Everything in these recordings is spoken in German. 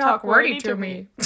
talk wordy to me.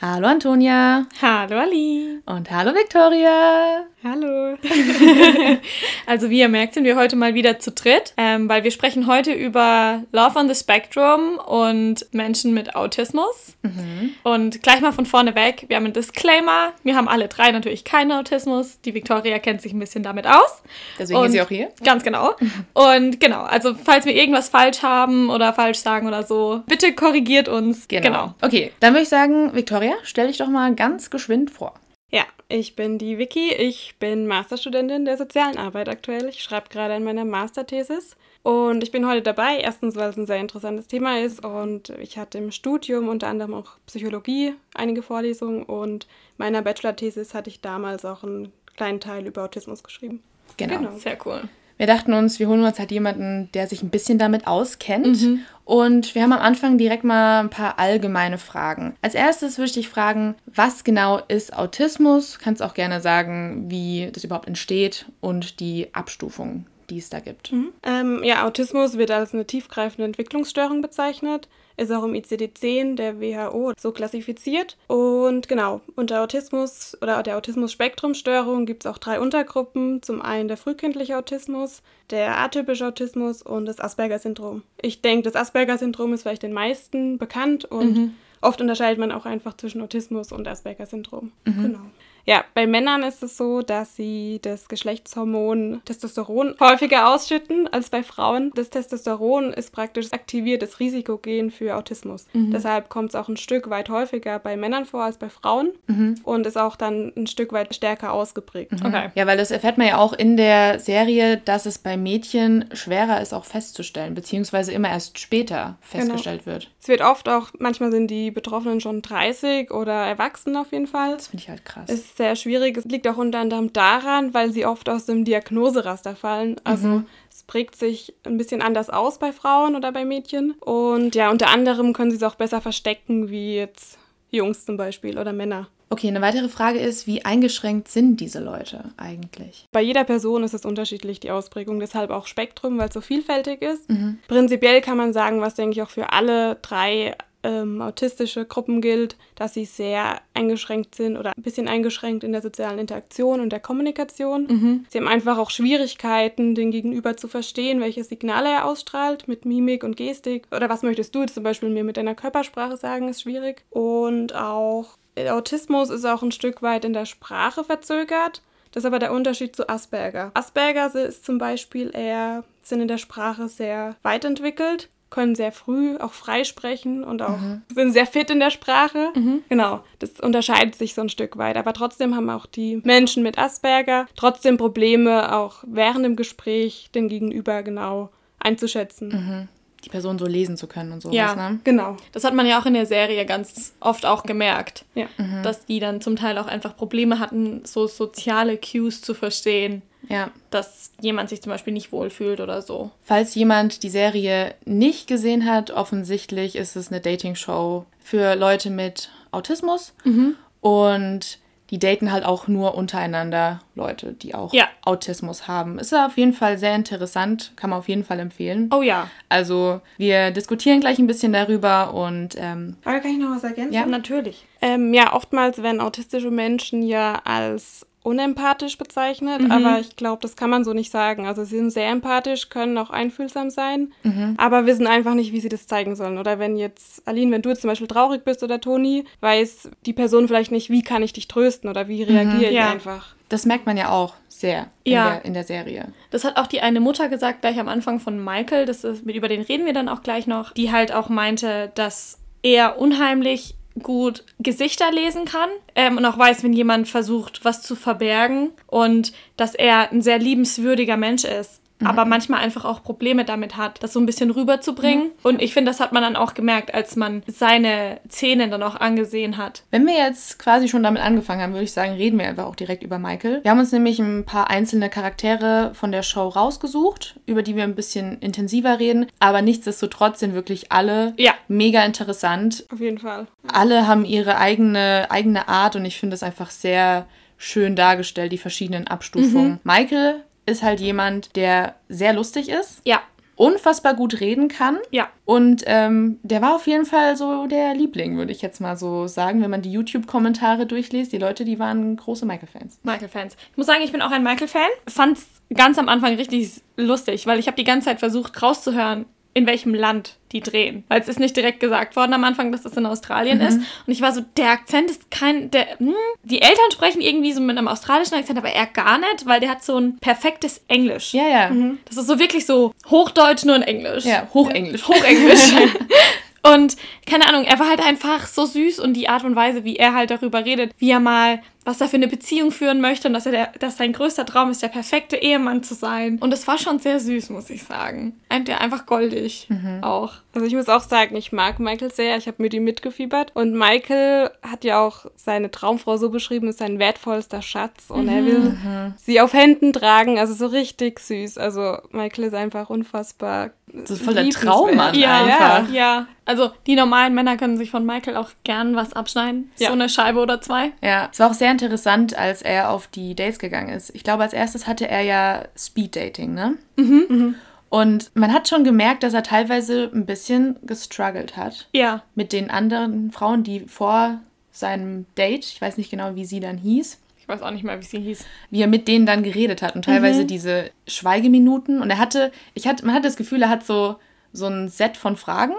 Hallo Antonia. Hallo Ali. Und hallo Victoria. Hallo. also wie ihr merkt, sind wir heute mal wieder zu dritt, ähm, weil wir sprechen heute über Love on the Spectrum und Menschen mit Autismus. Mhm. Und gleich mal von vorne weg, wir haben einen Disclaimer. Wir haben alle drei natürlich keinen Autismus. Die Victoria kennt sich ein bisschen damit aus. Deswegen und ist sie auch hier. Ganz genau. Und genau, also falls wir irgendwas falsch haben oder falsch sagen oder so, bitte korrigiert uns. Genau. genau. Okay, dann würde ich sagen, Victoria, stell dich doch mal ganz geschwind vor. Ja, ich bin die Vicky. Ich bin Masterstudentin der sozialen Arbeit aktuell. Ich schreibe gerade an meiner Masterthesis. Und ich bin heute dabei, erstens, weil es ein sehr interessantes Thema ist und ich hatte im Studium unter anderem auch Psychologie einige Vorlesungen und meiner Bachelor-Thesis hatte ich damals auch einen kleinen Teil über Autismus geschrieben. Genau, genau. sehr cool. Wir dachten uns, wir holen uns halt jemanden, der sich ein bisschen damit auskennt. Mhm. Und wir haben am Anfang direkt mal ein paar allgemeine Fragen. Als erstes würde ich dich fragen, was genau ist Autismus? Du kannst auch gerne sagen, wie das überhaupt entsteht und die Abstufung, die es da gibt. Mhm. Ähm, ja, Autismus wird als eine tiefgreifende Entwicklungsstörung bezeichnet ist auch im ICD-10 der WHO so klassifiziert. Und genau, unter Autismus oder der Autismus-Spektrum-Störung gibt es auch drei Untergruppen. Zum einen der frühkindliche Autismus, der atypische Autismus und das Asperger-Syndrom. Ich denke, das Asperger-Syndrom ist vielleicht den meisten bekannt und mhm. oft unterscheidet man auch einfach zwischen Autismus und Asperger-Syndrom. Mhm. Genau. Ja, bei Männern ist es so, dass sie das Geschlechtshormon Testosteron häufiger ausschütten als bei Frauen. Das Testosteron ist praktisch aktiviertes Risikogen für Autismus. Mhm. Deshalb kommt es auch ein Stück weit häufiger bei Männern vor als bei Frauen mhm. und ist auch dann ein Stück weit stärker ausgeprägt. Mhm. Okay. Ja, weil das erfährt man ja auch in der Serie, dass es bei Mädchen schwerer ist auch festzustellen, beziehungsweise immer erst später festgestellt genau. wird. Es wird oft auch, manchmal sind die Betroffenen schon 30 oder erwachsen auf jeden Fall. Das finde ich halt krass. Es sehr schwierig. Es liegt auch unter anderem daran, weil sie oft aus dem Diagnoseraster fallen. Also mhm. es prägt sich ein bisschen anders aus bei Frauen oder bei Mädchen. Und ja, unter anderem können sie es auch besser verstecken, wie jetzt Jungs zum Beispiel oder Männer. Okay, eine weitere Frage ist, wie eingeschränkt sind diese Leute eigentlich? Bei jeder Person ist es unterschiedlich, die Ausprägung, deshalb auch Spektrum, weil es so vielfältig ist. Mhm. Prinzipiell kann man sagen, was denke ich auch für alle drei ähm, autistische Gruppen gilt, dass sie sehr eingeschränkt sind oder ein bisschen eingeschränkt in der sozialen Interaktion und der Kommunikation. Mhm. Sie haben einfach auch Schwierigkeiten, den Gegenüber zu verstehen, welche Signale er ausstrahlt mit Mimik und Gestik. Oder was möchtest du jetzt zum Beispiel mir mit deiner Körpersprache sagen, ist schwierig. Und auch Autismus ist auch ein Stück weit in der Sprache verzögert. Das ist aber der Unterschied zu Asperger. Asperger ist zum Beispiel eher, sind in der Sprache sehr weit entwickelt können sehr früh auch freisprechen und auch mhm. sind sehr fit in der Sprache. Mhm. Genau, das unterscheidet sich so ein Stück weit. Aber trotzdem haben auch die Menschen mit Asperger trotzdem Probleme, auch während dem Gespräch den Gegenüber genau einzuschätzen. Mhm. Die Person so lesen zu können und sowas, ja, ne? genau. Das hat man ja auch in der Serie ganz oft auch gemerkt. Ja. Mhm. Dass die dann zum Teil auch einfach Probleme hatten, so soziale Cues zu verstehen. Ja. Dass jemand sich zum Beispiel nicht wohlfühlt oder so. Falls jemand die Serie nicht gesehen hat, offensichtlich ist es eine Dating-Show für Leute mit Autismus. Mhm. Und die daten halt auch nur untereinander Leute, die auch ja. Autismus haben. Ist auf jeden Fall sehr interessant, kann man auf jeden Fall empfehlen. Oh ja. Also wir diskutieren gleich ein bisschen darüber und. Ähm, Aber kann ich noch was ergänzen? Ja, natürlich. Ähm, ja, oftmals werden autistische Menschen ja als unempathisch bezeichnet, mhm. aber ich glaube, das kann man so nicht sagen. Also sie sind sehr empathisch, können auch einfühlsam sein, mhm. aber wissen einfach nicht, wie sie das zeigen sollen. Oder wenn jetzt, Aline, wenn du jetzt zum Beispiel traurig bist oder Toni, weiß die Person vielleicht nicht, wie kann ich dich trösten oder wie reagiere mhm. ich ja. einfach. Das merkt man ja auch sehr in, ja. der, in der Serie. Das hat auch die eine Mutter gesagt, gleich am Anfang von Michael, das ist, über den reden wir dann auch gleich noch, die halt auch meinte, dass er unheimlich gut Gesichter lesen kann ähm, und auch weiß, wenn jemand versucht, was zu verbergen und dass er ein sehr liebenswürdiger Mensch ist mhm. aber manchmal einfach auch Probleme damit hat, das so ein bisschen rüberzubringen. Mhm. Und ich finde, das hat man dann auch gemerkt, als man seine Szenen dann auch angesehen hat. Wenn wir jetzt quasi schon damit angefangen haben, würde ich sagen, reden wir einfach auch direkt über Michael. Wir haben uns nämlich ein paar einzelne Charaktere von der Show rausgesucht, über die wir ein bisschen intensiver reden, aber nichtsdestotrotz sind wirklich alle ja. mega interessant. Auf jeden Fall. Alle haben ihre eigene, eigene Art und ich finde es einfach sehr schön dargestellt, die verschiedenen Abstufungen. Mhm. Michael ist halt jemand, der sehr lustig ist. Ja. unfassbar gut reden kann. Ja. Und ähm, der war auf jeden Fall so der Liebling, würde ich jetzt mal so sagen, wenn man die YouTube-Kommentare durchliest. Die Leute, die waren große Michael-Fans. Michael-Fans. Ich muss sagen, ich bin auch ein Michael-Fan. Fand es ganz am Anfang richtig lustig, weil ich habe die ganze Zeit versucht rauszuhören, in welchem Land die drehen. Weil es ist nicht direkt gesagt worden am Anfang, dass das in Australien Mhm. ist. Und ich war so, der Akzent ist kein. Der, hm, die Eltern sprechen irgendwie so mit einem australischen Akzent, aber er gar nicht, weil der hat so ein perfektes Englisch. Ja, ja. Das ist so wirklich so Hochdeutsch, nur in Englisch. Ja, Hochenglisch. Hochenglisch. Und keine Ahnung, er war halt einfach so süß und die Art und Weise, wie er halt darüber redet, wie er mal, was er für eine Beziehung führen möchte und dass er der, dass sein größter Traum ist, der perfekte Ehemann zu sein. Und es war schon sehr süß, muss ich sagen. Ein, der einfach goldig auch. Also ich muss auch sagen, ich mag Michael sehr. Ich habe mit ihm mitgefiebert. Und Michael hat ja auch seine Traumfrau so beschrieben, ist sein wertvollster Schatz. Und er will sie auf Händen tragen. Also so richtig süß. Also Michael ist einfach unfassbar. Das ist voll der. Traummann Ja, einfach. ja. Also die normalen Männer können sich von Michael auch gern was abschneiden. Ja. So eine Scheibe oder zwei. Ja, es war auch sehr interessant, als er auf die Dates gegangen ist. Ich glaube, als erstes hatte er ja Speed-Dating, ne? Und man hat schon gemerkt, dass er teilweise ein bisschen gestruggelt hat Ja. mit den anderen Frauen, die vor seinem Date, ich weiß nicht genau, wie sie dann hieß, Ich weiß auch nicht mehr, wie sie hieß. wie er mit denen dann geredet hat und teilweise diese Schweigeminuten. Und er hatte, ich hatte, man hat das Gefühl, er hat so, so ein Set von Fragen,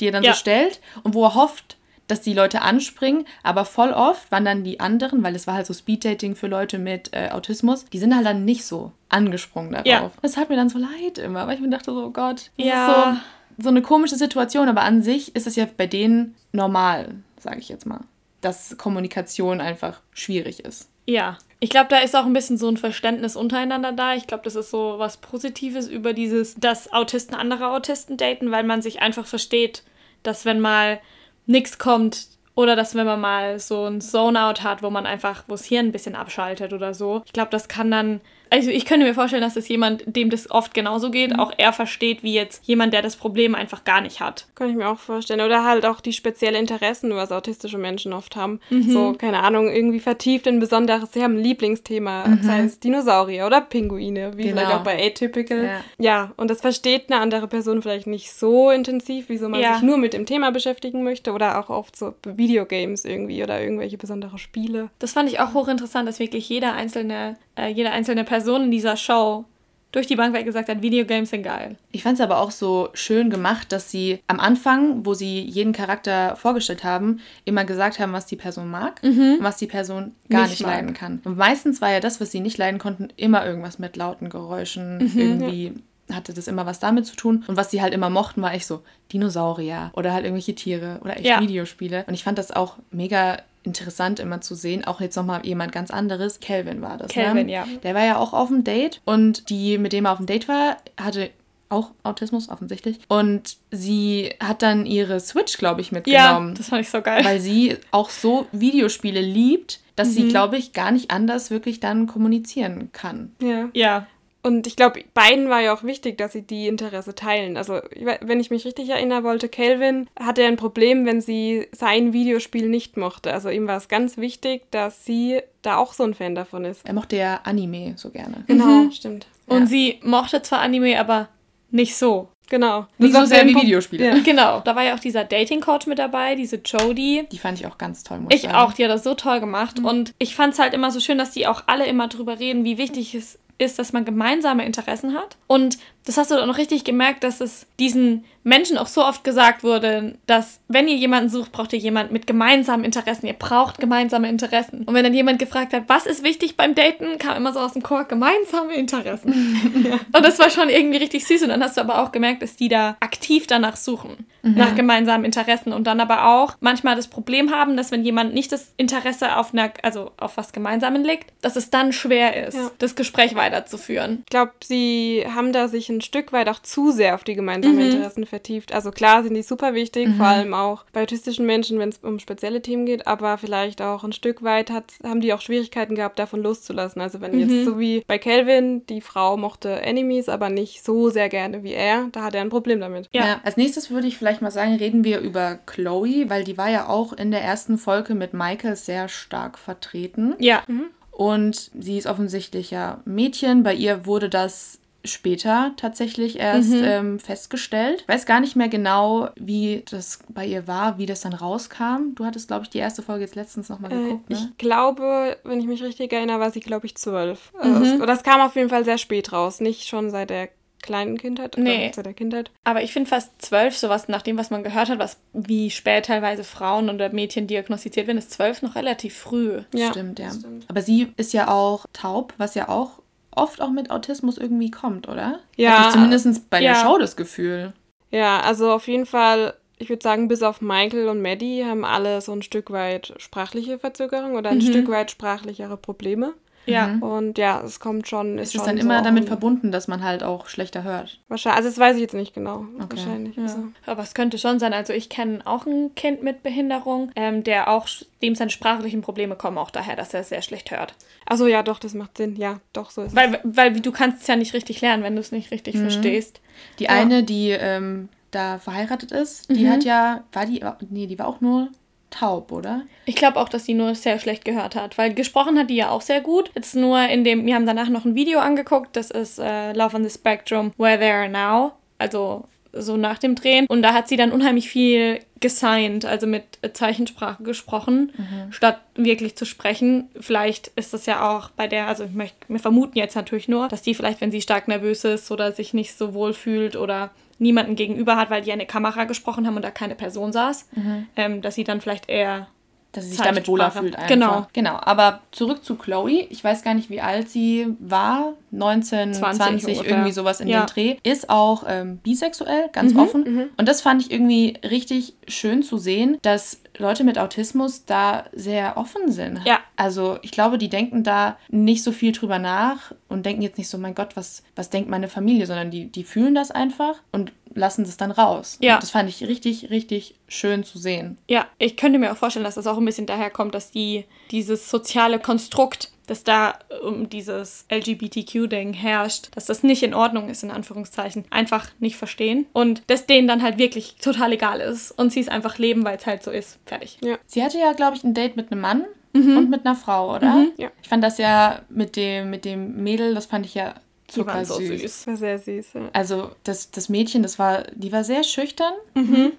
die er dann Ja. so stellt und wo er hofft, dass die Leute anspringen, aber voll oft waren dann die anderen, weil es war halt so Speeddating für Leute mit äh, Autismus, die sind halt dann nicht so angesprungen darauf. Ja. Das hat mir dann so leid immer, weil ich mir dachte so, oh Gott, das Ja. ist so, so eine komische Situation, aber an sich ist es ja bei denen normal, sage ich jetzt mal, dass Kommunikation einfach schwierig ist. Ja. Ich glaube, da ist auch ein bisschen so ein Verständnis untereinander da. Ich glaube, das ist so was Positives über dieses, dass Autisten andere Autisten daten, weil man sich einfach versteht, dass wenn mal nichts kommt oder dass wenn man mal so ein Zone-Out hat, wo man einfach, wo das Hirn ein bisschen abschaltet oder so. Ich glaube, das kann dann, also ich könnte mir vorstellen, dass es jemand, dem das oft genauso geht, auch er versteht, wie jetzt jemand, der das Problem einfach gar nicht hat. Kann ich mir auch vorstellen. Oder halt auch die speziellen Interessen, was autistische Menschen oft haben. So, keine Ahnung, irgendwie vertieft in besonderes, sie haben ein Lieblingsthema, sei es Dinosaurier oder Pinguine, wie Genau. vielleicht auch bei Atypical. Ja. Ja. und das versteht eine andere Person vielleicht nicht so intensiv, wieso man Ja. sich nur mit dem Thema beschäftigen möchte oder auch oft so Videogames irgendwie oder irgendwelche besondere Spiele. Das fand ich auch hochinteressant, dass wirklich jeder einzelne, äh, jede einzelne Person in dieser Show durch die Bank weg gesagt hat, Videogames sind geil. Ich fand es aber auch so schön gemacht, dass sie am Anfang, wo sie jeden Charakter vorgestellt haben, immer gesagt haben, was die Person mag und was die Person gar Nicht nicht, leiden kann. Und meistens war ja das, was sie nicht leiden konnten, immer irgendwas mit lauten Geräuschen. Irgendwie hatte das immer was damit zu tun. Und was sie halt immer mochten, war echt so Dinosaurier oder halt irgendwelche Tiere oder echt Ja. Videospiele. Und ich fand das auch mega interessant immer zu sehen. Auch jetzt nochmal jemand ganz anderes. Kelvin war das. Kelvin, ne? ja. Der war ja auch auf dem Date und die, mit dem er auf dem Date war, hatte auch Autismus offensichtlich. Und sie hat dann ihre Switch, glaube ich, Ja, mitgenommen. das fand ich so geil. weil sie auch so Videospiele liebt, dass Mhm. sie, glaube ich, gar nicht anders wirklich dann kommunizieren kann. Ja. ja, Und ich glaube, beiden war ja auch wichtig, dass sie die Interesse teilen. Also, wenn ich mich richtig erinnern wollte, Calvin hatte ein Problem, wenn sie sein Videospiel nicht mochte. Also, ihm war es ganz wichtig, dass sie da auch so ein Fan davon ist. Er mochte ja Anime so gerne. Genau, stimmt. und Ja. sie mochte zwar Anime, aber nicht so. Genau. Nicht so sehr ein wie Videospiele. Ja. Genau. Da war ja auch dieser Dating-Coach mit dabei, diese Jodie. Die fand ich auch ganz toll, muss Ich sagen. auch, die hat das so toll gemacht. Und ich fand es halt immer so schön, dass die auch alle immer drüber reden, wie wichtig es ist, dass man gemeinsame Interessen hat. Und das hast du dann noch richtig gemerkt, dass es diesen Menschen auch so oft gesagt wurde, dass wenn ihr jemanden sucht, braucht ihr jemanden mit gemeinsamen Interessen. Ihr braucht gemeinsame Interessen. Und wenn dann jemand gefragt hat, was ist wichtig beim Daten, kam immer so aus dem Chor gemeinsame Interessen. Und das war schon irgendwie richtig süß. Und dann hast du aber auch gemerkt, dass die da aktiv danach suchen, nach gemeinsamen Interessen. Und dann aber auch manchmal das Problem haben, dass wenn jemand nicht das Interesse auf einer, also auf was Gemeinsamen legt, dass es dann schwer ist, Ja. das Gespräch weiterzuführen. Ich glaube, sie haben da sich ein Stück weit auch zu sehr auf die gemeinsamen Interessen vertieft. Also klar sind die super wichtig, vor allem auch bei autistischen Menschen, wenn es um spezielle Themen geht, aber vielleicht auch ein Stück weit hat, haben die auch Schwierigkeiten gehabt, davon loszulassen. Also wenn jetzt so wie bei Calvin, die Frau mochte Animes, aber nicht so sehr gerne wie er, da hat er ein Problem damit. Ja. Ja. als nächstes würde ich vielleicht mal sagen, reden wir über Chloe, weil die war ja auch in der ersten Folge mit Michael sehr stark vertreten. Ja. Und sie ist offensichtlich ja Mädchen. Bei ihr wurde das später tatsächlich erst Mhm. ähm, festgestellt. Ich weiß gar nicht mehr genau, wie das bei ihr war, wie das dann rauskam. Du hattest, glaube ich, die erste Folge jetzt letztens nochmal Äh, geguckt, ne? Ich glaube, wenn ich mich richtig erinnere, war sie, glaube ich, zwölf. Mhm. Also, das kam auf jeden Fall sehr spät raus. Nicht schon seit der kleinen Kindheit, Nee. seit der Kindheit. Aber ich finde fast zwölf, sowas nach dem, was man gehört hat, was wie spät teilweise Frauen oder Mädchen diagnostiziert werden, ist zwölf noch relativ früh. Ja, Stimmt, ja. stimmt. Aber sie ist ja auch taub, was ja auch oft auch mit Autismus irgendwie kommt, oder? Ja. Hatte ich zumindest bei Ja. der Show das Gefühl. Ja, also auf jeden Fall, ich würde sagen, bis auf Michael und Maddie haben alle so ein Stück weit sprachliche Verzögerung oder ein Mhm. Stück weit sprachlichere Probleme. Ja. Und ja, es kommt schon. Es Ist, ist schon dann so immer damit verbunden, dass man halt auch schlechter hört. Wahrscheinlich, also das weiß ich jetzt nicht genau. Okay. Wahrscheinlich. Ja. Also. Aber es könnte schon sein. Also ich kenne auch ein Kind mit Behinderung, ähm, der auch, dem seine sprachlichen Probleme kommen auch daher, dass er sehr schlecht hört. Also ja, doch, das macht Sinn. Ja, doch, so ist es. Weil, weil du kannst es ja nicht richtig lernen, wenn du es nicht richtig verstehst. Die Ja. eine, die ähm, da verheiratet ist, die Mhm. hat ja, war die, nee, die war auch nur taub, oder? Ich glaube auch, dass die nur sehr schlecht gehört hat, weil gesprochen hat die ja auch sehr gut. Jetzt nur in dem, wir haben danach noch ein Video angeguckt, das ist äh, Love on the Spectrum, Where They Are Now, also so nach dem Drehen. Und da hat sie dann unheimlich viel gesigned, also mit Zeichensprache gesprochen, statt wirklich zu sprechen. Vielleicht ist das ja auch bei der, also ich möchte, wir vermuten jetzt natürlich nur, dass die vielleicht, wenn sie stark nervös ist oder sich nicht so wohl fühlt oder niemanden gegenüber hat, weil die eine Kamera gesprochen haben und da keine Person saß, ähm, dass sie dann vielleicht eher Dass sie sich damit wohler fühlt einfach. Genau. Genau, aber zurück zu Chloe. Ich weiß gar nicht, wie alt sie war. 19, 20 20, ungefähr. irgendwie sowas in Ja. dem Dreh. Ist auch ähm, bisexuell, ganz offen. Und das fand ich irgendwie richtig schön zu sehen, dass Leute mit Autismus da sehr offen sind. Ja. Also ich glaube, die denken da nicht so viel drüber nach und denken jetzt nicht so, mein Gott, was, was denkt meine Familie, sondern die, die fühlen das einfach und lassen das dann raus. Ja. Und das fand ich richtig, richtig schön zu sehen. Ja, ich könnte mir auch vorstellen, dass das auch ein bisschen daher kommt, dass die dieses soziale Konstrukt, das da um dieses LGBTQ-Ding herrscht, dass das nicht in Ordnung ist, in Anführungszeichen, einfach nicht verstehen. Und dass denen dann halt wirklich total egal ist und sie es einfach leben, weil es halt so ist. Fertig. Sie hatte ja, glaube ich, ein Date mit einem Mann und mit einer Frau, oder? Ja. Ich fand das ja mit dem, mit dem Mädel, das fand ich ja Die waren so zuckersüß. süß. War sehr süß. Ja. Also das, das Mädchen, das war, die war sehr schüchtern.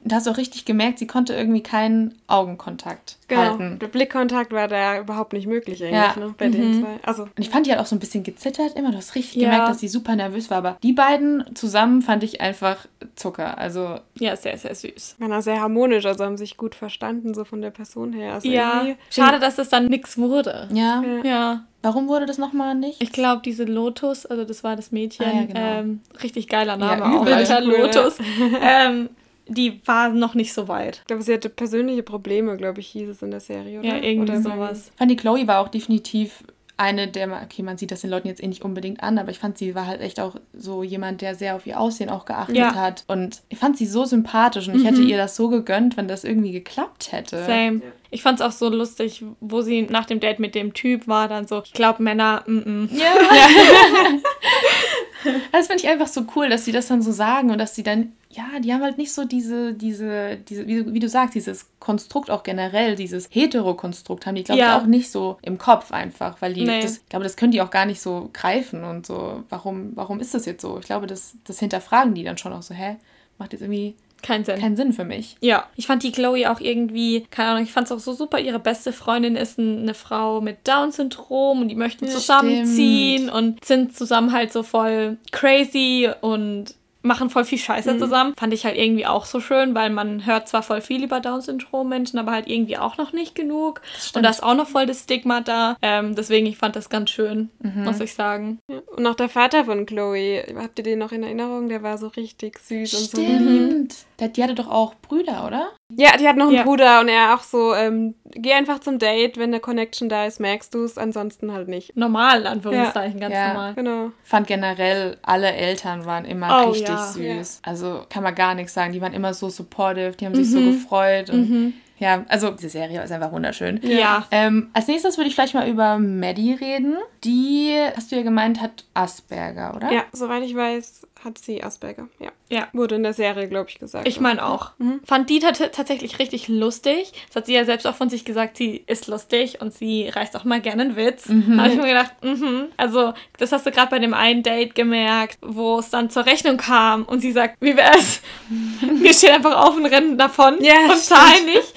Da hast du auch richtig gemerkt, sie konnte irgendwie keinen Augenkontakt Genau. halten. Der Blickkontakt war da überhaupt nicht möglich eigentlich, Ja. ne? Bei den zwei. Also, Und ich fand die hat auch so ein bisschen gezittert immer. Du hast richtig Ja. gemerkt, dass sie super nervös war. Aber die beiden zusammen fand ich einfach Zucker. Also Ja, sehr, sehr süß. auch sehr harmonisch, also haben sich gut verstanden, so von der Person her. Also Ja, schade, dass es dann nichts wurde. ja. Ja. Ja, Warum wurde das nochmal nicht? ich glaube, diese Lotus, also das war das Mädchen, Ah, ja, genau. ähm, richtig geiler Ja, Name auch, übel. Alter, Cool, ja. Lotus. ähm, die war noch nicht so weit. Ich glaube, sie hatte persönliche Probleme, glaube ich, hieß es in der Serie, oder? Ja, irgendwie oder sowas. Ich fand die Chloe war auch definitiv eine der, okay, man sieht das den Leuten jetzt eh nicht unbedingt an, aber ich fand, sie war halt echt auch so jemand, der sehr auf ihr Aussehen auch geachtet Ja. hat. Und ich fand sie so sympathisch und ich hätte ihr das so gegönnt, wenn das irgendwie geklappt hätte. Same. Ich fand's auch so lustig, wo sie nach dem Date mit dem Typ war, dann so, ich glaube Männer, mm -mm. Ja. das finde ich einfach so cool, dass sie das dann so sagen und dass sie dann, ja, die haben halt nicht so diese, diese, diese wie, du- wie du sagst, dieses Konstrukt auch generell, dieses Hetero-Konstrukt haben die, glaube Ja. ich, auch nicht so im Kopf einfach, weil die, Nee. das, ich glaube, das können die auch gar nicht so greifen und so, warum, warum ist das jetzt so? Ich glaube, das, das hinterfragen die dann schon auch so, hä, macht jetzt irgendwie Kein Sinn. keinen Sinn für mich. ja, ich fand die Chloe auch irgendwie, keine Ahnung, ich fand's auch so super. Ihre beste Freundin ist ein- eine Frau mit Down-Syndrom und die möchten Ja, zusammenziehen und sind zusammen halt so voll crazy und machen voll viel Scheiße zusammen. Fand ich halt irgendwie auch so schön, weil man hört zwar voll viel über Down-Syndrom-Menschen, aber halt irgendwie auch noch nicht genug. Und stimmt. da ist auch noch voll das Stigma da. Ähm, deswegen, ich fand das ganz schön, muss ich sagen. Ja. Und auch der Vater von Chloe, habt ihr den noch in Erinnerung? Der war so richtig süß und so lieb. Stimmt. Der- Die hatte doch auch Brüder, oder? Ja, die hat noch einen Ja. Bruder und er auch so, ähm, geh einfach zum Date, wenn eine Connection da ist, merkst du es, ansonsten halt nicht. Normal, in Anführungszeichen, ganz Ja. normal. Genau. fand generell, alle Eltern waren immer Oh, richtig ja. süß. Also kann man gar nichts sagen. Die waren immer so supportive, die haben sich so gefreut. Und Ja, also diese Serie ist einfach wunderschön. Ja. Ähm, als nächstes würde ich vielleicht mal über Maddie reden. Die, hast du ja gemeint, hat Asperger, oder? Ja, soweit ich weiß, hat sie Asperger. Ja. Ja. Wurde in der Serie, glaube ich, gesagt. Ich meine auch. Fand die tat- tatsächlich richtig lustig. Das hat sie ja selbst auch von sich gesagt, sie ist lustig und sie reißt auch mal gerne einen Witz. Da habe ich mir gedacht, mhm. Also, das hast du gerade bei dem einen Date gemerkt, wo es dann zur Rechnung kam und sie sagt, wie wär's? Wir stehen einfach auf und rennen davon Ja, und zahlen nicht.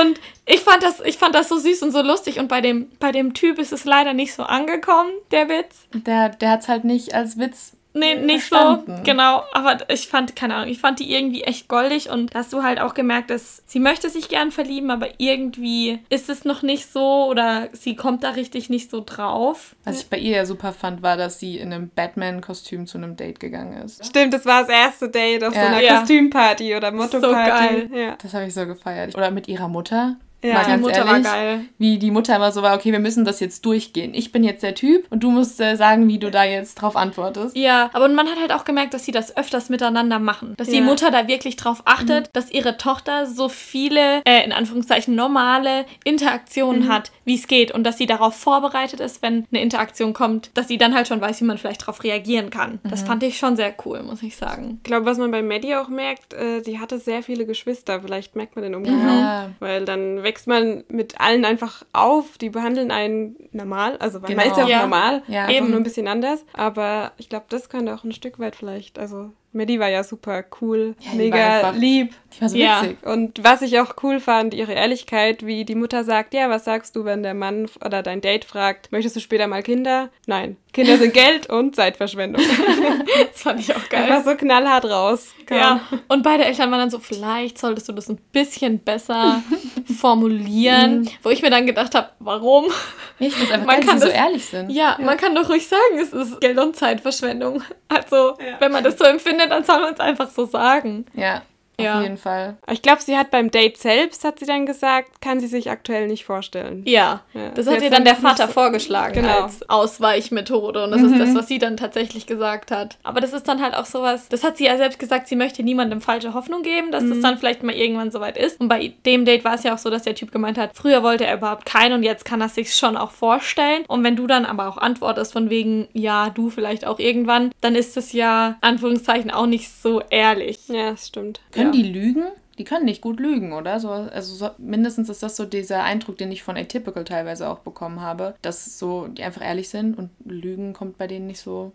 Und ich fand, das, ich fand das so süß und so lustig. Und bei dem, bei dem Typ ist es leider nicht so angekommen, der Witz. Der, der hat es halt nicht als Witz. Nee, nicht Verstanden. so. Genau. Aber ich fand, keine Ahnung, ich fand die irgendwie echt goldig und hast du halt auch gemerkt, dass sie möchte sich gern verlieben, aber irgendwie ist es noch nicht so oder sie kommt da richtig nicht so drauf. Was ich bei ihr ja super fand, war, dass sie in einem Batman-Kostüm zu einem Date gegangen ist. Stimmt, das war das erste Date auf Ja. so einer Ja. Kostümparty oder Motto-Party. geil. Ja. Das habe ich so gefeiert. Oder mit ihrer Mutter. Ja. Mal Die ganz Mutter ehrlich, war geil. Wie die Mutter immer so war, okay, wir müssen das jetzt durchgehen. Ich bin jetzt der Typ und du musst äh, sagen, wie du da jetzt drauf antwortest. Ja, aber man hat halt auch gemerkt, dass sie das öfters miteinander machen. Dass die Ja. Mutter da wirklich drauf achtet, dass ihre Tochter so viele, äh, in Anführungszeichen, normale Interaktionen hat, wie es geht. Und dass sie darauf vorbereitet ist, wenn eine Interaktion kommt, dass sie dann halt schon weiß, wie man vielleicht darauf reagieren kann. Das fand ich schon sehr cool, muss ich sagen. Ich glaube, was man bei Maddie auch merkt, äh, sie hatte sehr viele Geschwister. Vielleicht merkt man den Umgang Ja. auch. Weil dann wächst man mit allen einfach auf. Die behandeln einen normal. Also, weil man Genau. ist ja auch Ja. normal. Ja. Eben. nur ein bisschen anders. Aber ich glaube, das könnte auch ein Stück weit vielleicht. Also, Maddie war ja super cool, Ja, die war mega einfach- lieb. Die war so Ja. witzig. Und was ich auch cool fand, ihre Ehrlichkeit, wie die Mutter sagt, ja, was sagst du, wenn der Mann oder dein Date fragt, möchtest du später mal Kinder? Nein, Kinder sind Geld und Zeitverschwendung. Das fand ich auch geil. Einfach so knallhart raus. Ja, und beide Eltern waren dann so, vielleicht solltest du das ein bisschen besser formulieren, wo ich mir dann gedacht habe, warum? Ich finde es einfach Man geil, dass kann sie so das- ehrlich sind. Ja, man kann doch ruhig sagen, es ist Geld- und Zeitverschwendung. Also, wenn man das so empfindet, dann soll man es einfach so sagen. Ja, auf Ja. jeden Fall. Ich glaube, sie hat beim Date selbst, hat sie dann gesagt, kann sie sich aktuell nicht vorstellen. Ja, Ja. das hat ihr dann der nicht so- Vater vorgeschlagen Genau. als Ausweichmethode und das ist das, was sie dann tatsächlich gesagt hat. Aber das ist dann halt auch sowas, das hat sie ja selbst gesagt, sie möchte niemandem falsche Hoffnung geben, dass das dann vielleicht mal irgendwann soweit ist. Und bei dem Date war es ja auch so, dass der Typ gemeint hat, früher wollte er überhaupt keinen und jetzt kann er sich schon auch vorstellen. Und wenn du dann aber auch antwortest von wegen, ja, du vielleicht auch irgendwann, dann ist es ja, Anführungszeichen, auch nicht so ehrlich. Ja, das stimmt. Können Ja. die lügen? Die können nicht gut lügen, oder? So, also so, mindestens ist das so dieser Eindruck, den ich von Atypical teilweise auch bekommen habe, dass so die einfach ehrlich sind und Lügen kommt bei denen nicht so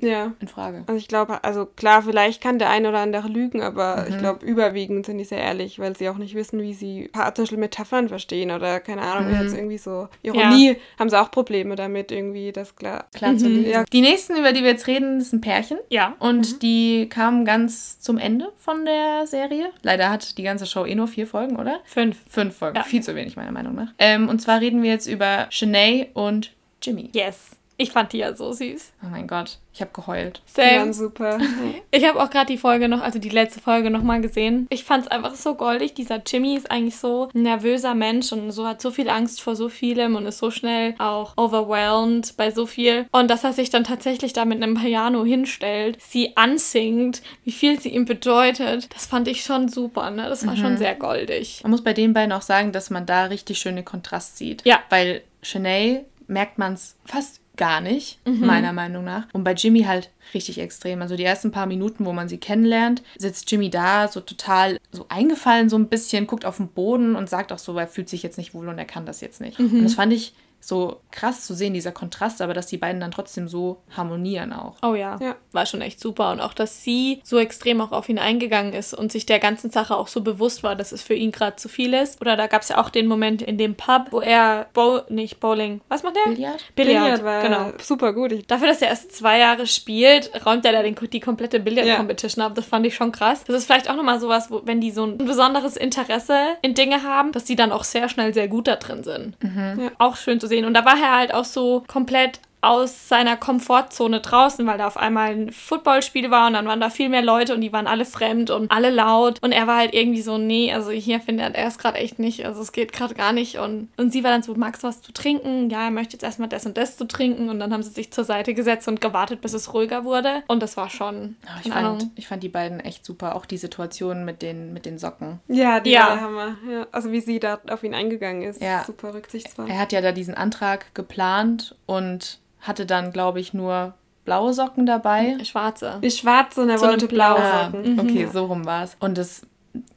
Ja. in Frage. Also ich glaube, also klar, vielleicht kann der eine oder andere lügen, aber ich glaube, überwiegend sind die sehr ehrlich, weil sie auch nicht wissen, wie sie ein paar zum Beispiel Metaphern verstehen oder keine Ahnung, jetzt irgendwie so Ironie, haben sie auch Probleme damit, irgendwie das klar. Klar zu lesen. Ja. Die nächsten, über die wir jetzt reden, sind Pärchen. Ja. Und die kamen ganz zum Ende von der Serie. Leider hat die ganze Show eh nur vier Folgen, oder? Fünf. Fünf Folgen. Ja. Viel zu wenig, meiner Meinung nach. Ähm, und zwar reden wir jetzt über Shanae und Jimmy. Yes. Ich fand die ja so süß. Oh mein Gott, ich habe geheult. Die Same. waren super. Ich habe auch gerade die Folge noch, also die letzte Folge noch mal gesehen. Ich fand es einfach so goldig. Dieser Jimmy ist eigentlich so ein nervöser Mensch und so hat so viel Angst vor so vielem und ist so schnell auch overwhelmed bei so viel. Und dass er sich dann tatsächlich da mit einem Piano hinstellt, sie ansingt, wie viel sie ihm bedeutet, das fand ich schon super. Ne? Das war schon sehr goldig. Man muss bei den beiden auch sagen, dass man da richtig schön den Kontrast sieht. Ja. Weil Shanae merkt man es fast gar nicht, Mhm. meiner Meinung nach. Und bei Jimmy halt richtig extrem. Also die ersten paar Minuten, wo man sie kennenlernt, sitzt Jimmy da so total so eingefallen so ein bisschen, guckt auf den Boden und sagt auch so, er fühlt sich jetzt nicht wohl und er kann das jetzt nicht. Mhm. Und das fand ich so krass zu sehen, dieser Kontrast, aber dass die beiden dann trotzdem so harmonieren auch. Oh ja. Ja. war schon echt super. Und auch, dass sie so extrem auch auf ihn eingegangen ist und sich der ganzen Sache auch so bewusst war, dass es für ihn gerade zu viel ist. Oder da gab es ja auch den Moment in dem Pub, wo er, Bow nicht Bowling, was macht er? Billard? Billard war genau. super gut. Ich, Dafür, dass er erst zwei Jahre spielt, räumt er da den, die komplette Ja. Billard-Competition ab. Das fand ich schon krass. Das ist vielleicht auch nochmal sowas, wo, wenn die so ein besonderes Interesse in Dinge haben, dass die dann auch sehr schnell sehr gut da drin sind. Ja. Auch schön zu sehen. Und da war er halt auch so komplett aus seiner Komfortzone draußen, weil da auf einmal ein Footballspiel war und dann waren da viel mehr Leute und die waren alle fremd und alle laut. Und er war halt irgendwie so, nee, also hier findet er es gerade echt nicht. Also es geht gerade gar nicht. Und, und sie war dann so, magst du was zu trinken? Ja, er möchte jetzt erstmal das und das zu trinken. Und dann haben sie sich zur Seite gesetzt und gewartet, bis es ruhiger wurde. Und das war schon. Oh, ich, fand, ich fand die beiden echt super. Auch die Situation mit den, mit den Socken. Ja, die ja. war Hammer. Ja, also wie sie da auf ihn eingegangen ist. Ja. Super rücksichtsvoll. Er hat ja da diesen Antrag geplant und hatte dann, glaube ich, nur blaue Socken dabei. Schwarze. Die schwarze und er so wollte blaue Socken. Ah, okay, so rum war es. Und das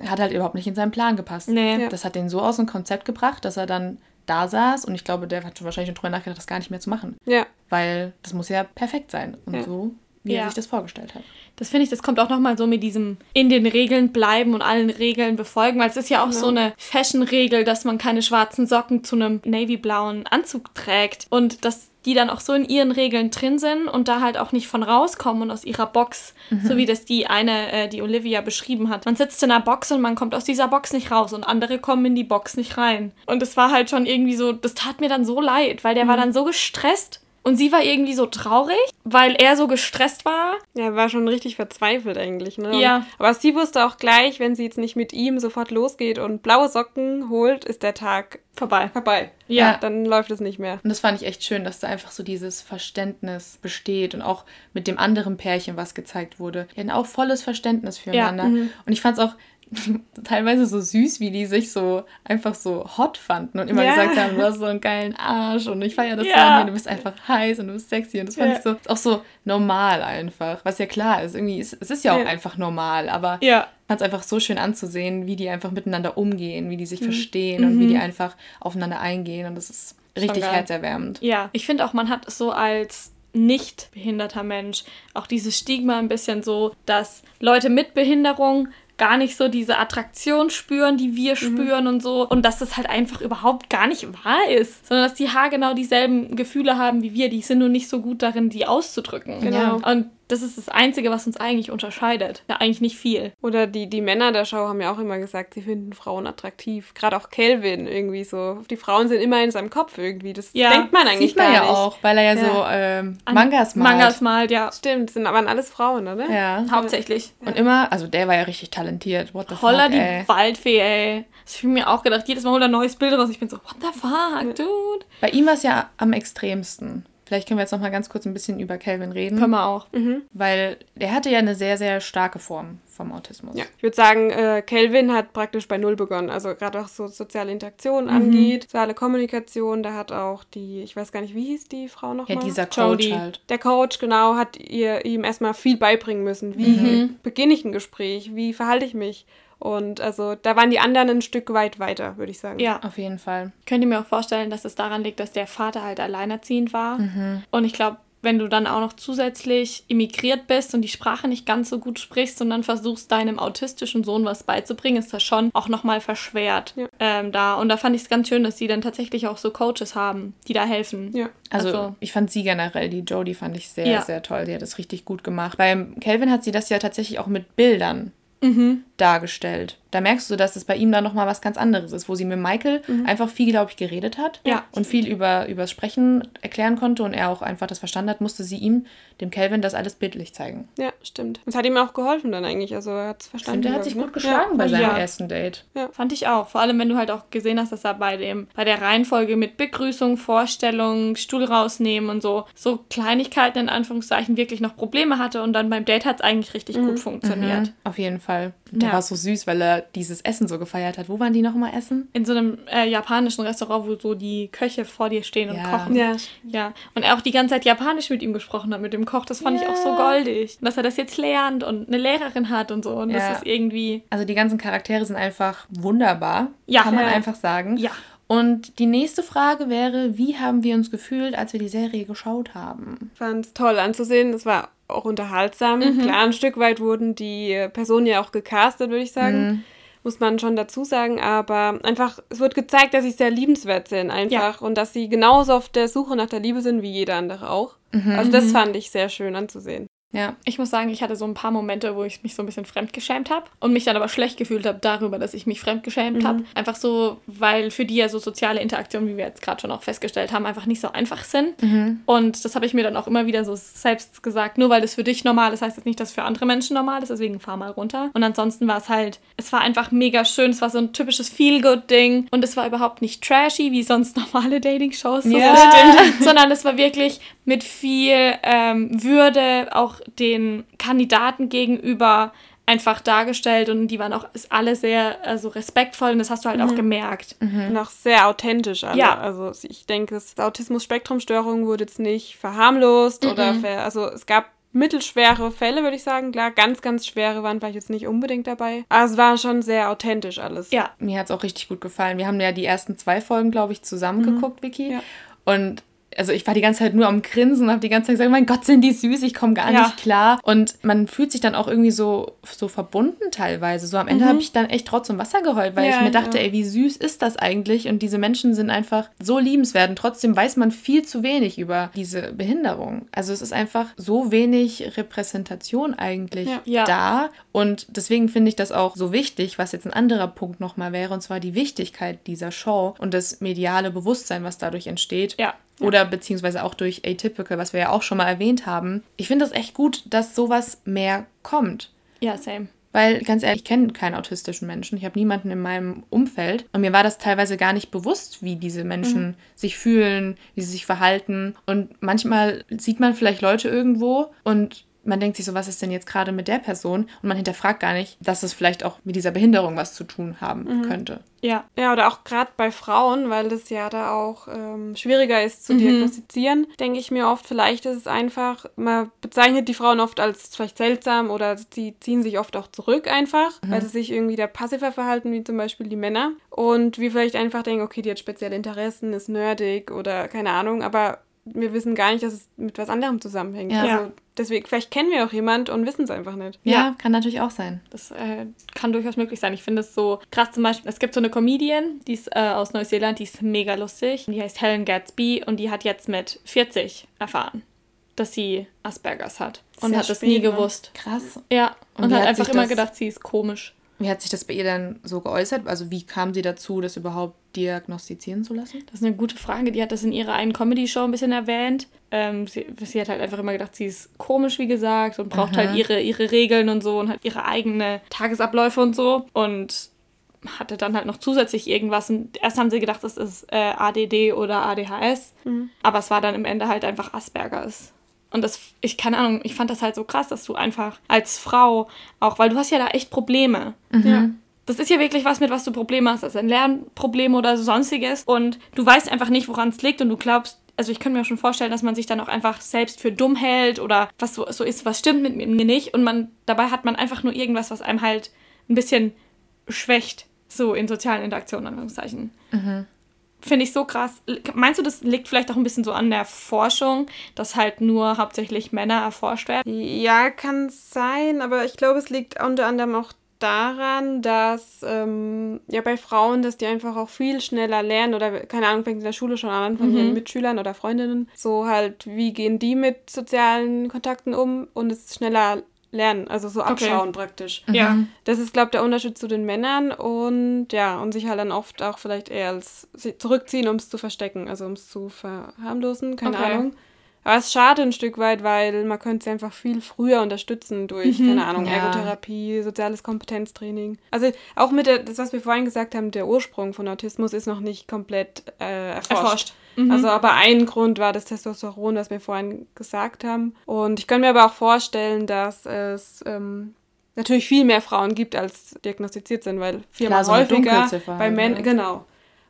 hat halt überhaupt nicht in seinen Plan gepasst. Nee. Das hat den so aus dem Konzept gebracht, dass er dann da saß und ich glaube, der hat schon wahrscheinlich schon drüber nachgedacht, das gar nicht mehr zu machen. Ja. Weil das muss ja perfekt sein. Und ja. so, wie ja. er sich das vorgestellt hat. Das finde ich, das kommt auch nochmal so mit diesem in den Regeln bleiben und allen Regeln befolgen, weil es ist ja auch genau. so eine Fashion-Regel, dass man keine schwarzen Socken zu einem navy-blauen Anzug trägt und dass die dann auch so in ihren Regeln drin sind und da halt auch nicht von rauskommen und aus ihrer Box, mhm. so wie das die eine, äh, die Olivia beschrieben hat. Man sitzt in einer Box und man kommt aus dieser Box nicht raus und andere kommen in die Box nicht rein. Und es war halt schon irgendwie so, das tat mir dann so leid, weil der mhm. war dann so gestresst und sie war irgendwie so traurig, weil er so gestresst war. Ja, er war schon richtig verzweifelt eigentlich, ne? Ja. Aber sie wusste auch gleich, wenn sie jetzt nicht mit ihm sofort losgeht und blaue Socken holt, ist der Tag vorbei. Vorbei. Ja. ja. Dann läuft es nicht mehr. Und das fand ich echt schön, dass da einfach so dieses Verständnis besteht und auch mit dem anderen Pärchen, was gezeigt wurde. Die hatten auch volles Verständnis füreinander. Ja. Mhm. Und ich fand es auch teilweise so süß, wie die sich so einfach so hot fanden und immer ja. gesagt haben, du hast so einen geilen Arsch und ich feiere das ja. an dir, du bist einfach heiß und du bist sexy und das fand ja. ich so, auch so normal einfach, was ja klar ist, irgendwie, ist, es ist ja auch ja. einfach normal, aber ja. fand es einfach so schön anzusehen, wie die einfach miteinander umgehen, wie die sich mhm. verstehen mhm. und wie die mhm. einfach aufeinander eingehen und das ist richtig herzerwärmend. Ja, ich finde auch, man hat es so als nicht behinderter Mensch auch dieses Stigma ein bisschen so, dass Leute mit Behinderung gar nicht so diese Attraktion spüren, die wir mhm. spüren und so. Und dass das halt einfach überhaupt gar nicht wahr ist, sondern dass die haargenau dieselben Gefühle haben wie wir. Die sind nur nicht so gut darin, die auszudrücken. Genau. Und das ist das Einzige, was uns eigentlich unterscheidet. Ja, eigentlich nicht viel. Oder die, die Männer der Show haben ja auch immer gesagt, sie finden Frauen attraktiv. Gerade auch Kelvin irgendwie so. Die Frauen sind immer in seinem Kopf irgendwie. Das ja, denkt man eigentlich sieht man gar ja nicht. auch, weil er ja, ja. so ähm, Mangas malt. Mangas malt, ja. Stimmt, sind aber alles Frauen, oder? Ja. Hauptsächlich. Und immer, also der war ja richtig talentiert. What the Holla fuck, die ey. Waldfee, ey. Das habe ich mir auch gedacht. Jedes Mal holt er ein neues Bild raus. Ich bin so, what the fuck, dude? Bei ihm war es ja am extremsten. Vielleicht können wir jetzt noch mal ganz kurz ein bisschen über Calvin reden. Können wir auch. Mhm. Weil der hatte ja eine sehr, sehr starke Form vom Autismus. Ja. Ich würde sagen, äh, Calvin hat praktisch bei Null begonnen. Also gerade was so soziale Interaktion mhm. angeht, soziale Kommunikation, da hat auch die, ich weiß gar nicht, wie hieß die Frau nochmal? Ja, dieser Coach Jody. halt. Der Coach, genau, hat ihr ihm erstmal viel beibringen müssen. Wie mhm. beginne ich ein Gespräch? Wie verhalte ich mich? Und also da waren die anderen ein Stück weit weiter, würde ich sagen. Ja, auf jeden Fall. Könnt ihr mir auch vorstellen, dass es daran liegt, dass der Vater halt alleinerziehend war. Mhm. Und ich glaube, wenn du dann auch noch zusätzlich immigriert bist und die Sprache nicht ganz so gut sprichst und dann versuchst, deinem autistischen Sohn was beizubringen, ist das schon auch nochmal verschwert ja. ähm, da. Und da fand ich es ganz schön, dass sie dann tatsächlich auch so Coaches haben, die da helfen. Ja. Also, also ich fand sie generell, die Jodie fand ich sehr, ja. sehr toll. Sie hat das richtig gut gemacht. Beim Kelvin hat sie das ja tatsächlich auch mit Bildern mhm. dargestellt. Da merkst du, dass es bei ihm dann nochmal was ganz anderes ist, wo sie mit Michael mhm. einfach viel, glaube ich, geredet hat ja. und viel über übers Sprechen erklären konnte und er auch einfach das verstanden hat, musste sie ihm, dem Kelvin, das alles bildlich zeigen. Ja, stimmt. Es hat ihm auch geholfen dann eigentlich, also er hat es verstanden. Finde, er hat sich gut geschlagen ja. bei seinem ja. ersten Date. Ja. Fand ich auch, vor allem wenn du halt auch gesehen hast, dass er bei dem bei der Reihenfolge mit Begrüßung, Vorstellung, Stuhl rausnehmen und so so Kleinigkeiten in Anführungszeichen wirklich noch Probleme hatte und dann beim Date hat es eigentlich richtig mhm. gut funktioniert. Mhm. Auf jeden Fall. Der war so süß, weil er dieses Essen so gefeiert hat. Wo waren die nochmal essen? In so einem äh, japanischen Restaurant, wo so die Köche vor dir stehen und ja. kochen. Ja. ja. Und er auch die ganze Zeit Japanisch mit ihm gesprochen hat, mit dem Koch. Das fand ja. ich auch so goldig. Dass er das jetzt lernt und eine Lehrerin hat und so. Und ja. das ist irgendwie. Also die ganzen Charaktere sind einfach wunderbar. Ja. Kann man einfach sagen. Ja. Und die nächste Frage wäre, wie haben wir uns gefühlt, als wir die Serie geschaut haben? Ich fand es toll anzusehen. Es war auch unterhaltsam. Mhm. Klar, ein Stück weit wurden die Personen ja auch gecastet, würde ich sagen. Mhm muss man schon dazu sagen, aber einfach, es wird gezeigt, dass sie sehr liebenswert sind einfach ja. und dass sie genauso auf der Suche nach der Liebe sind wie jeder andere auch. Mhm. Also das fand ich sehr schön anzusehen. Ja. Ich muss sagen, ich hatte so ein paar Momente, wo ich mich so ein bisschen fremdgeschämt habe und mich dann aber schlecht gefühlt habe darüber, dass ich mich fremdgeschämt mhm. habe. Einfach so, weil für die ja so soziale Interaktionen, wie wir jetzt gerade schon auch festgestellt haben, einfach nicht so einfach sind. Mhm. Und das habe ich mir dann auch immer wieder so selbst gesagt, nur weil das für dich normal ist, heißt das nicht, dass es für andere Menschen normal ist, deswegen fahr mal runter. Und ansonsten war es halt, es war einfach mega schön, es war so ein typisches Feel-Good-Ding und es war überhaupt nicht trashy, wie sonst normale Dating-Shows ja. sind, sondern es war wirklich mit viel ähm, Würde auch den Kandidaten gegenüber einfach dargestellt und die waren auch alle sehr also respektvoll und das hast du halt mhm. auch gemerkt. Mhm. Und auch sehr authentisch alle. Ja. Also ich denke, das Autismus-Spektrum-Störung wurde jetzt nicht verharmlost mhm. oder ver also es gab mittelschwere Fälle, würde ich sagen. Klar, ganz, ganz schwere waren vielleicht jetzt nicht unbedingt dabei. Aber es war schon sehr authentisch alles. Ja. Mir hat es auch richtig gut gefallen. Wir haben ja die ersten zwei Folgen, glaube ich, zusammen mhm. Vicky. Ja. Und also ich war die ganze Zeit nur am Grinsen und habe die ganze Zeit gesagt, mein Gott, sind die süß, ich komme gar ja. nicht klar. Und man fühlt sich dann auch irgendwie so, so verbunden teilweise. So am Ende mhm. habe ich dann echt trotzdem Wasser geheult, weil ja, ich mir dachte, ja. ey, wie süß ist das eigentlich? Und diese Menschen sind einfach so liebenswert. Und trotzdem weiß man viel zu wenig über diese Behinderung. Also es ist einfach so wenig Repräsentation eigentlich da. Und deswegen finde ich das auch so wichtig, was jetzt ein anderer Punkt nochmal wäre, und zwar die Wichtigkeit dieser Show und das mediale Bewusstsein, was dadurch entsteht. Ja. Oder beziehungsweise auch durch Atypical, was wir ja auch schon mal erwähnt haben. Ich finde es echt gut, dass sowas mehr kommt. Ja, same. Weil, ganz ehrlich, ich kenne keinen autistischen Menschen. Ich habe niemanden in meinem Umfeld. Und mir war das teilweise gar nicht bewusst, wie diese Menschen mhm. sich fühlen, wie sie sich verhalten. Und manchmal sieht man vielleicht Leute irgendwo und man denkt sich so, was ist denn jetzt gerade mit der Person? Und man hinterfragt gar nicht, dass es vielleicht auch mit dieser Behinderung was zu tun haben mhm. könnte. Ja, ja, oder auch gerade bei Frauen, weil das ja da auch ähm, schwieriger ist zu mhm. diagnostizieren, denke ich mir oft, vielleicht ist es einfach, man bezeichnet die Frauen oft als vielleicht seltsam oder sie ziehen sich oft auch zurück einfach, mhm. weil sie sich irgendwie da passiver verhalten, wie zum Beispiel die Männer. Und wir vielleicht einfach denken, okay, die hat spezielle Interessen, ist nerdig oder keine Ahnung, aber wir wissen gar nicht, dass es mit was anderem zusammenhängt. Ja. Also deswegen, vielleicht kennen wir auch jemand und wissen es einfach nicht. Ja, ja, kann natürlich auch sein. Das äh, kann durchaus möglich sein. Ich finde es so krass zum Beispiel, es gibt so eine Comedian, die ist äh, aus Neuseeland, die ist mega lustig. Die heißt Helen Gatsby und die hat jetzt mit 40 erfahren, dass sie Aspergers hat. Und Sehr hat das nie ne? gewusst. Krass. Ja, und, und hat einfach immer gedacht, sie ist komisch. Wie hat sich das bei ihr dann so geäußert? Also wie kam sie dazu, das überhaupt diagnostizieren zu lassen? Das ist eine gute Frage. Die hat das in ihrer einen Comedy-Show ein bisschen erwähnt. Ähm, sie, sie, hat halt einfach immer gedacht, sie ist komisch, wie gesagt, und braucht Aha. halt ihre, ihre Regeln und so und hat ihre eigene Tagesabläufe und so. Und hatte dann halt noch zusätzlich irgendwas. Und erst haben sie gedacht, das ist äh, ADD oder ADHS. Mhm. Aber es war dann im Ende halt einfach Aspergers. Und das, ich keine Ahnung, ich fand das halt so krass, dass du einfach als Frau auch, weil du hast ja da echt Probleme. Mhm. Ja. Das ist ja wirklich was, mit was du Probleme hast. Das ist ein Lernproblem oder sonstiges. Und du weißt einfach nicht, woran es liegt. Und du glaubst, also ich könnte mir schon vorstellen, dass man sich dann auch einfach selbst für dumm hält oder was so, so ist, was stimmt mit mir nicht. Und man, dabei hat man einfach nur irgendwas, was einem halt ein bisschen schwächt, so in sozialen Interaktionen, Anführungszeichen. Mhm finde ich so krass. Meinst du, das liegt vielleicht auch ein bisschen so an der Forschung, dass halt nur hauptsächlich Männer erforscht werden? Ja, kann sein, aber ich glaube, es liegt unter anderem auch daran, dass ähm, ja bei Frauen, dass die einfach auch viel schneller lernen oder keine Ahnung, fängt in der Schule schon an von mhm. ihren Mitschülern oder Freundinnen. So halt, wie gehen die mit sozialen Kontakten um und es schneller lernen, also so abschauen okay. praktisch. Ja. Mhm. Das ist, glaube ich, der Unterschied zu den Männern und ja, und sich halt dann oft auch vielleicht eher als zurückziehen, um es zu verstecken, also um es zu verharmlosen, keine okay. Ahnung. Aber es ist schade ein Stück weit, weil man könnte sie einfach viel früher unterstützen durch, mhm. keine Ahnung, ja. Ergotherapie, soziales Kompetenztraining. Also auch mit der, das, was wir vorhin gesagt haben, der Ursprung von Autismus ist noch nicht komplett äh, erforscht. erforscht. Mhm. Also aber ein Grund war das Testosteron, das wir vorhin gesagt haben. Und ich kann mir aber auch vorstellen, dass es ähm, natürlich viel mehr Frauen gibt, als diagnostiziert sind, weil viermal Klar, so häufiger bei Männern, ja. genau.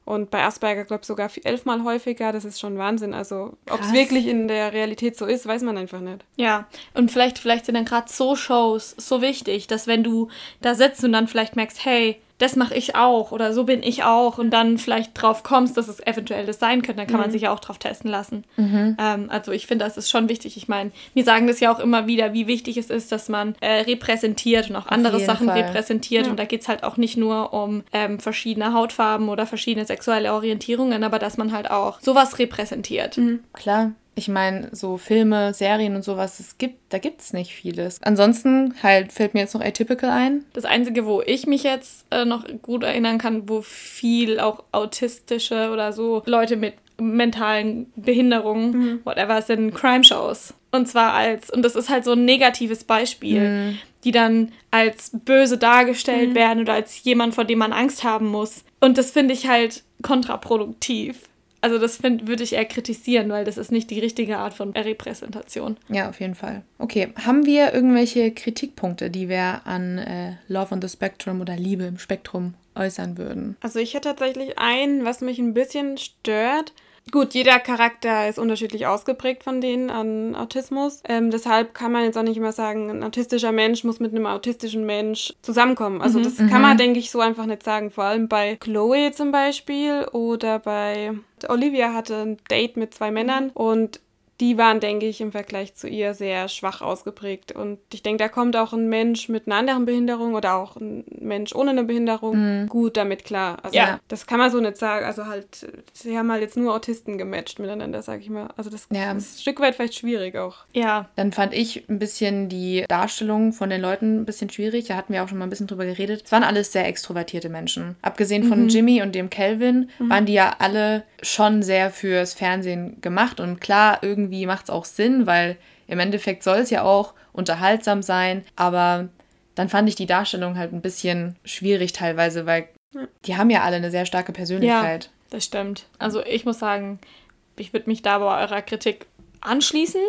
Und bei Asperger, glaube ich, sogar elfmal häufiger. Das ist schon Wahnsinn. Also, ob es wirklich in der Realität so ist, weiß man einfach nicht. Ja, und vielleicht, vielleicht sind dann gerade so Shows so wichtig, dass wenn du da sitzt und dann vielleicht merkst, hey, das mache ich auch oder so bin ich auch und dann vielleicht drauf kommst, dass es eventuell das sein könnte, dann kann mhm. man sich ja auch drauf testen lassen. Mhm. Ähm, also ich finde, das ist schon wichtig. Ich meine, wir sagen das ja auch immer wieder, wie wichtig es ist, dass man äh, repräsentiert und auch Auf andere Sachen Fall. repräsentiert. Ja. Und da geht es halt auch nicht nur um ähm, verschiedene Hautfarben oder verschiedene sexuelle Orientierungen, aber dass man halt auch sowas repräsentiert. Mhm. Klar. Ich meine, so Filme, Serien und sowas, es gibt, da gibt es nicht vieles. Ansonsten halt fällt mir jetzt noch Atypical ein. Das Einzige, wo ich mich jetzt äh, noch gut erinnern kann, wo viel auch autistische oder so Leute mit mentalen Behinderungen, mhm. whatever, sind Crime-Shows. Und zwar als, und das ist halt so ein negatives Beispiel, mhm. die dann als böse dargestellt mhm. werden oder als jemand, vor dem man Angst haben muss. Und das finde ich halt kontraproduktiv. Also das find, würde ich eher kritisieren, weil das ist nicht die richtige Art von Repräsentation. Ja, auf jeden Fall. Okay, haben wir irgendwelche Kritikpunkte, die wir an äh, Love on the Spectrum oder Liebe im Spektrum äußern würden? Also ich hätte tatsächlich einen, was mich ein bisschen stört. Gut, jeder Charakter ist unterschiedlich ausgeprägt von denen an Autismus. Ähm, deshalb kann man jetzt auch nicht immer sagen, ein autistischer Mensch muss mit einem autistischen Mensch zusammenkommen. Also mhm, das kann man, mhm. denke ich, so einfach nicht sagen. Vor allem bei Chloe zum Beispiel oder bei Olivia hatte ein Date mit zwei Männern und die waren, denke ich, im Vergleich zu ihr sehr schwach ausgeprägt. Und ich denke, da kommt auch ein Mensch mit einer anderen Behinderung oder auch ein Mensch ohne eine Behinderung mhm. gut damit klar. Also ja. das kann man so nicht sagen. Also halt, sie haben halt jetzt nur Autisten gematcht miteinander, sag ich mal. Also das ja. ist ein Stück weit vielleicht schwierig auch. Ja. Dann fand ich ein bisschen die Darstellung von den Leuten ein bisschen schwierig. Da hatten wir auch schon mal ein bisschen drüber geredet. Es waren alles sehr extrovertierte Menschen. Abgesehen von mhm. Jimmy und dem Calvin mhm. waren die ja alle schon sehr fürs Fernsehen gemacht. Und klar, irgendwie irgendwie macht es auch Sinn, weil im Endeffekt soll es ja auch unterhaltsam sein, aber dann fand ich die Darstellung halt ein bisschen schwierig teilweise, weil die haben ja alle eine sehr starke Persönlichkeit. Ja, das stimmt. Also ich muss sagen, ich würde mich da bei eurer Kritik anschließen,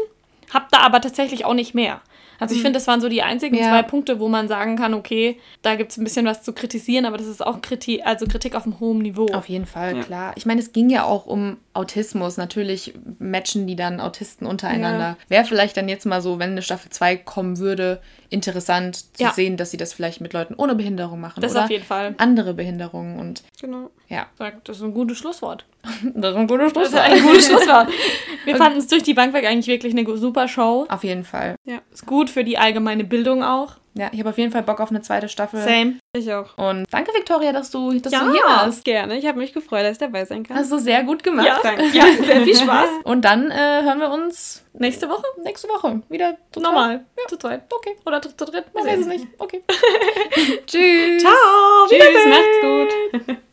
hab da aber tatsächlich auch nicht mehr. Also ich mhm. finde, das waren so die einzigen ja. zwei Punkte, wo man sagen kann, okay, da gibt es ein bisschen was zu kritisieren, aber das ist auch Kritik, also Kritik auf einem hohen Niveau. Auf jeden Fall, ja. klar. Ich meine, es ging ja auch um Autismus. Natürlich matchen die dann Autisten untereinander. Ja. Wäre vielleicht dann jetzt mal so, wenn eine Staffel 2 kommen würde, interessant zu ja. sehen, dass sie das vielleicht mit Leuten ohne Behinderung machen. Das oder auf jeden Fall. Andere Behinderungen und. Genau. Ja. Das ist ein gutes Schlusswort. Das ist ein gutes Schlusswort. Das ist ein gutes Schlusswort. Wir fanden es durch die Bank weg eigentlich wirklich eine super Show. Auf jeden Fall. Ja. Ist gut für die allgemeine Bildung auch. Ja, ich habe auf jeden Fall Bock auf eine zweite Staffel. Same. Ich auch. Und danke, Victoria, dass du, dass ja, du hier warst. gerne. Ich habe mich gefreut, dass ich dabei sein kann. Hast du sehr gut gemacht. Ja, danke. Ja, sehr viel Spaß. Und dann äh, hören wir uns nächste Woche? Nächste Woche. Wieder zu Normal. Ja. Zu zweit. Okay. Oder zu, zu dritt. Man weiß es nicht. Okay. Tschüss. Ciao. Tschüss. Macht's gut.